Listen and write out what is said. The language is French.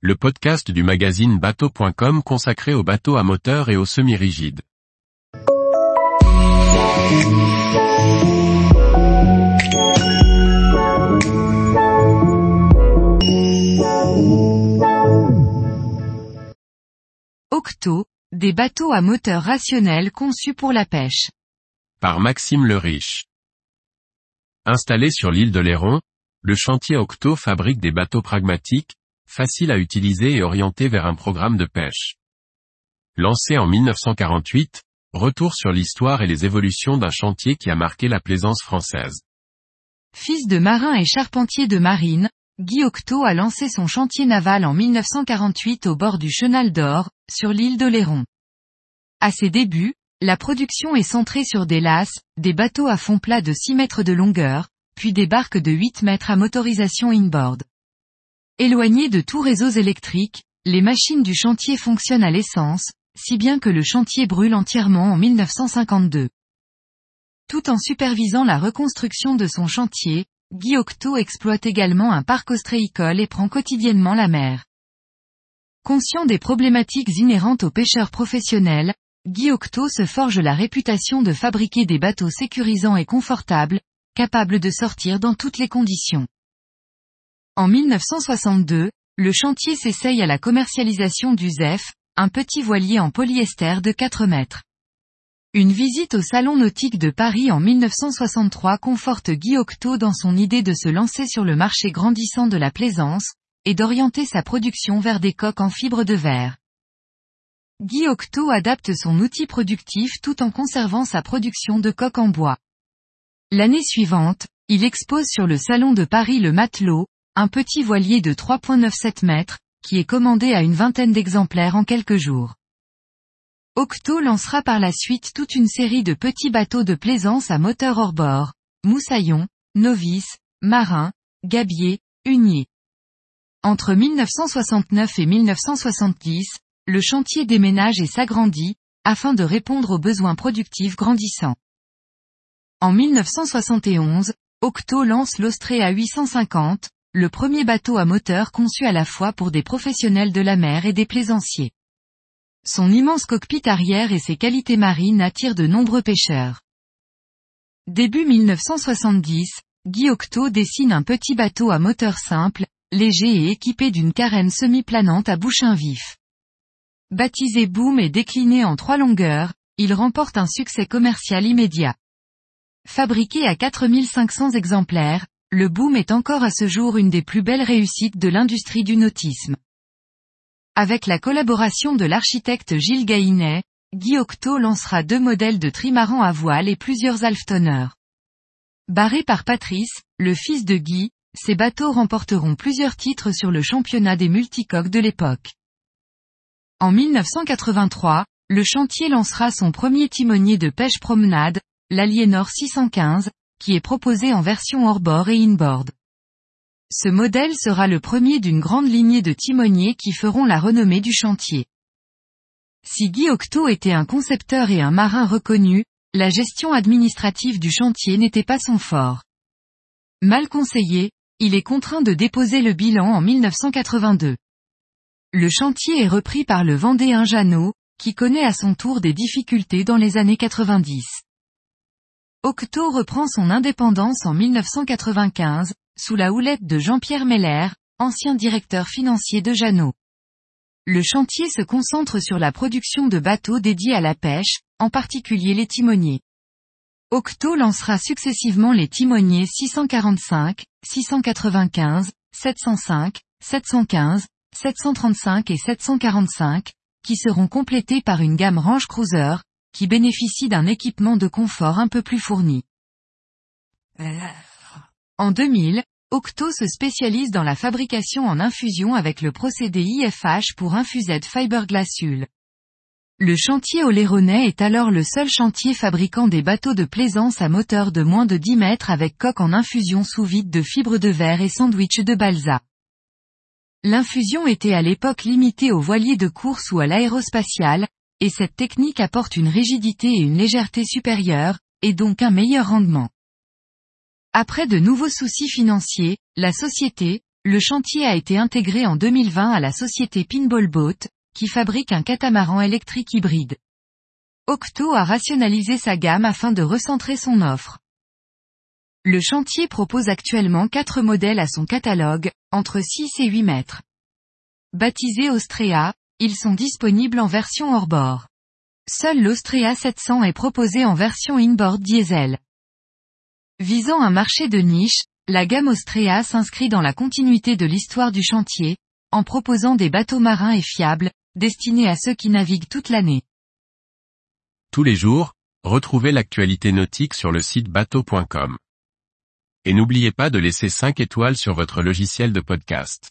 le podcast du magazine bateau.com consacré aux bateaux à moteur et aux semi-rigides. Octo, des bateaux à moteur rationnel conçus pour la pêche. Par Maxime le Riche. Installé sur l'île de Léron, le chantier Octo fabrique des bateaux pragmatiques, faciles à utiliser et orientés vers un programme de pêche. Lancé en 1948, retour sur l'histoire et les évolutions d'un chantier qui a marqué la plaisance française. Fils de marin et charpentier de marine, Guy Octo a lancé son chantier naval en 1948 au bord du Chenal d'Or, sur l'île de Léron. À ses débuts, la production est centrée sur des lasses, des bateaux à fond plat de 6 mètres de longueur, puis des barques de 8 mètres à motorisation inboard. Éloignées de tous réseaux électriques, les machines du chantier fonctionnent à l'essence, si bien que le chantier brûle entièrement en 1952. Tout en supervisant la reconstruction de son chantier, Guy Octo exploite également un parc ostréicole et prend quotidiennement la mer. Conscient des problématiques inhérentes aux pêcheurs professionnels, Guy Octo se forge la réputation de fabriquer des bateaux sécurisants et confortables, capables de sortir dans toutes les conditions. En 1962, le chantier s'essaye à la commercialisation du ZEF, un petit voilier en polyester de 4 mètres. Une visite au Salon nautique de Paris en 1963 conforte Guy Octo dans son idée de se lancer sur le marché grandissant de la plaisance, et d'orienter sa production vers des coques en fibre de verre. Guy Octo adapte son outil productif tout en conservant sa production de coques en bois. L'année suivante, il expose sur le Salon de Paris le Matelot, un petit voilier de 3.97 mètres, qui est commandé à une vingtaine d'exemplaires en quelques jours. Octo lancera par la suite toute une série de petits bateaux de plaisance à moteur hors bord, moussaillon, novice, marin, gabier, hunier. Entre 1969 et 1970, le chantier déménage et s'agrandit, afin de répondre aux besoins productifs grandissants. En 1971, Octo lance l'Austré à 850, le premier bateau à moteur conçu à la fois pour des professionnels de la mer et des plaisanciers. Son immense cockpit arrière et ses qualités marines attirent de nombreux pêcheurs. Début 1970, Guy Octo dessine un petit bateau à moteur simple, léger et équipé d'une carène semi-planante à bouchin vif. Baptisé Boom et décliné en trois longueurs, il remporte un succès commercial immédiat. Fabriqué à 4500 exemplaires, le Boom est encore à ce jour une des plus belles réussites de l'industrie du nautisme. Avec la collaboration de l'architecte Gilles Gainet, Guy Octo lancera deux modèles de trimaran à voile et plusieurs halftonneurs. Barré par Patrice, le fils de Guy, ces bateaux remporteront plusieurs titres sur le championnat des multicoques de l'époque. En 1983, le chantier lancera son premier timonier de pêche promenade, l'Aliénor 615, qui est proposé en version hors-bord et inboard. Ce modèle sera le premier d'une grande lignée de timoniers qui feront la renommée du chantier. Si Guy Octo était un concepteur et un marin reconnu, la gestion administrative du chantier n'était pas son fort. Mal conseillé, il est contraint de déposer le bilan en 1982. Le chantier est repris par le Vendéen Jeannot, qui connaît à son tour des difficultés dans les années 90. Octo reprend son indépendance en 1995, sous la houlette de Jean-Pierre Meller, ancien directeur financier de Jeannot. Le chantier se concentre sur la production de bateaux dédiés à la pêche, en particulier les timoniers. Octo lancera successivement les timoniers 645, 695, 705, 715, 735 et 745, qui seront complétés par une gamme Range Cruiser, qui bénéficie d'un équipement de confort un peu plus fourni. En 2000, Octo se spécialise dans la fabrication en infusion avec le procédé IFH pour infused fiberglass hull. Le chantier Oléronais est alors le seul chantier fabriquant des bateaux de plaisance à moteur de moins de 10 mètres avec coque en infusion sous vide de fibres de verre et sandwich de balsa. L'infusion était à l'époque limitée aux voiliers de course ou à l'aérospatial, et cette technique apporte une rigidité et une légèreté supérieures, et donc un meilleur rendement. Après de nouveaux soucis financiers, la société, le chantier a été intégré en 2020 à la société Pinball Boat, qui fabrique un catamaran électrique hybride. Octo a rationalisé sa gamme afin de recentrer son offre. Le chantier propose actuellement quatre modèles à son catalogue, entre 6 et 8 mètres. Baptisés Austria, ils sont disponibles en version hors-bord. Seul l'Austria 700 est proposé en version inboard diesel. Visant un marché de niche, la gamme Austria s'inscrit dans la continuité de l'histoire du chantier, en proposant des bateaux marins et fiables, destinés à ceux qui naviguent toute l'année. Tous les jours, retrouvez l'actualité nautique sur le site bateau.com. Et n'oubliez pas de laisser 5 étoiles sur votre logiciel de podcast.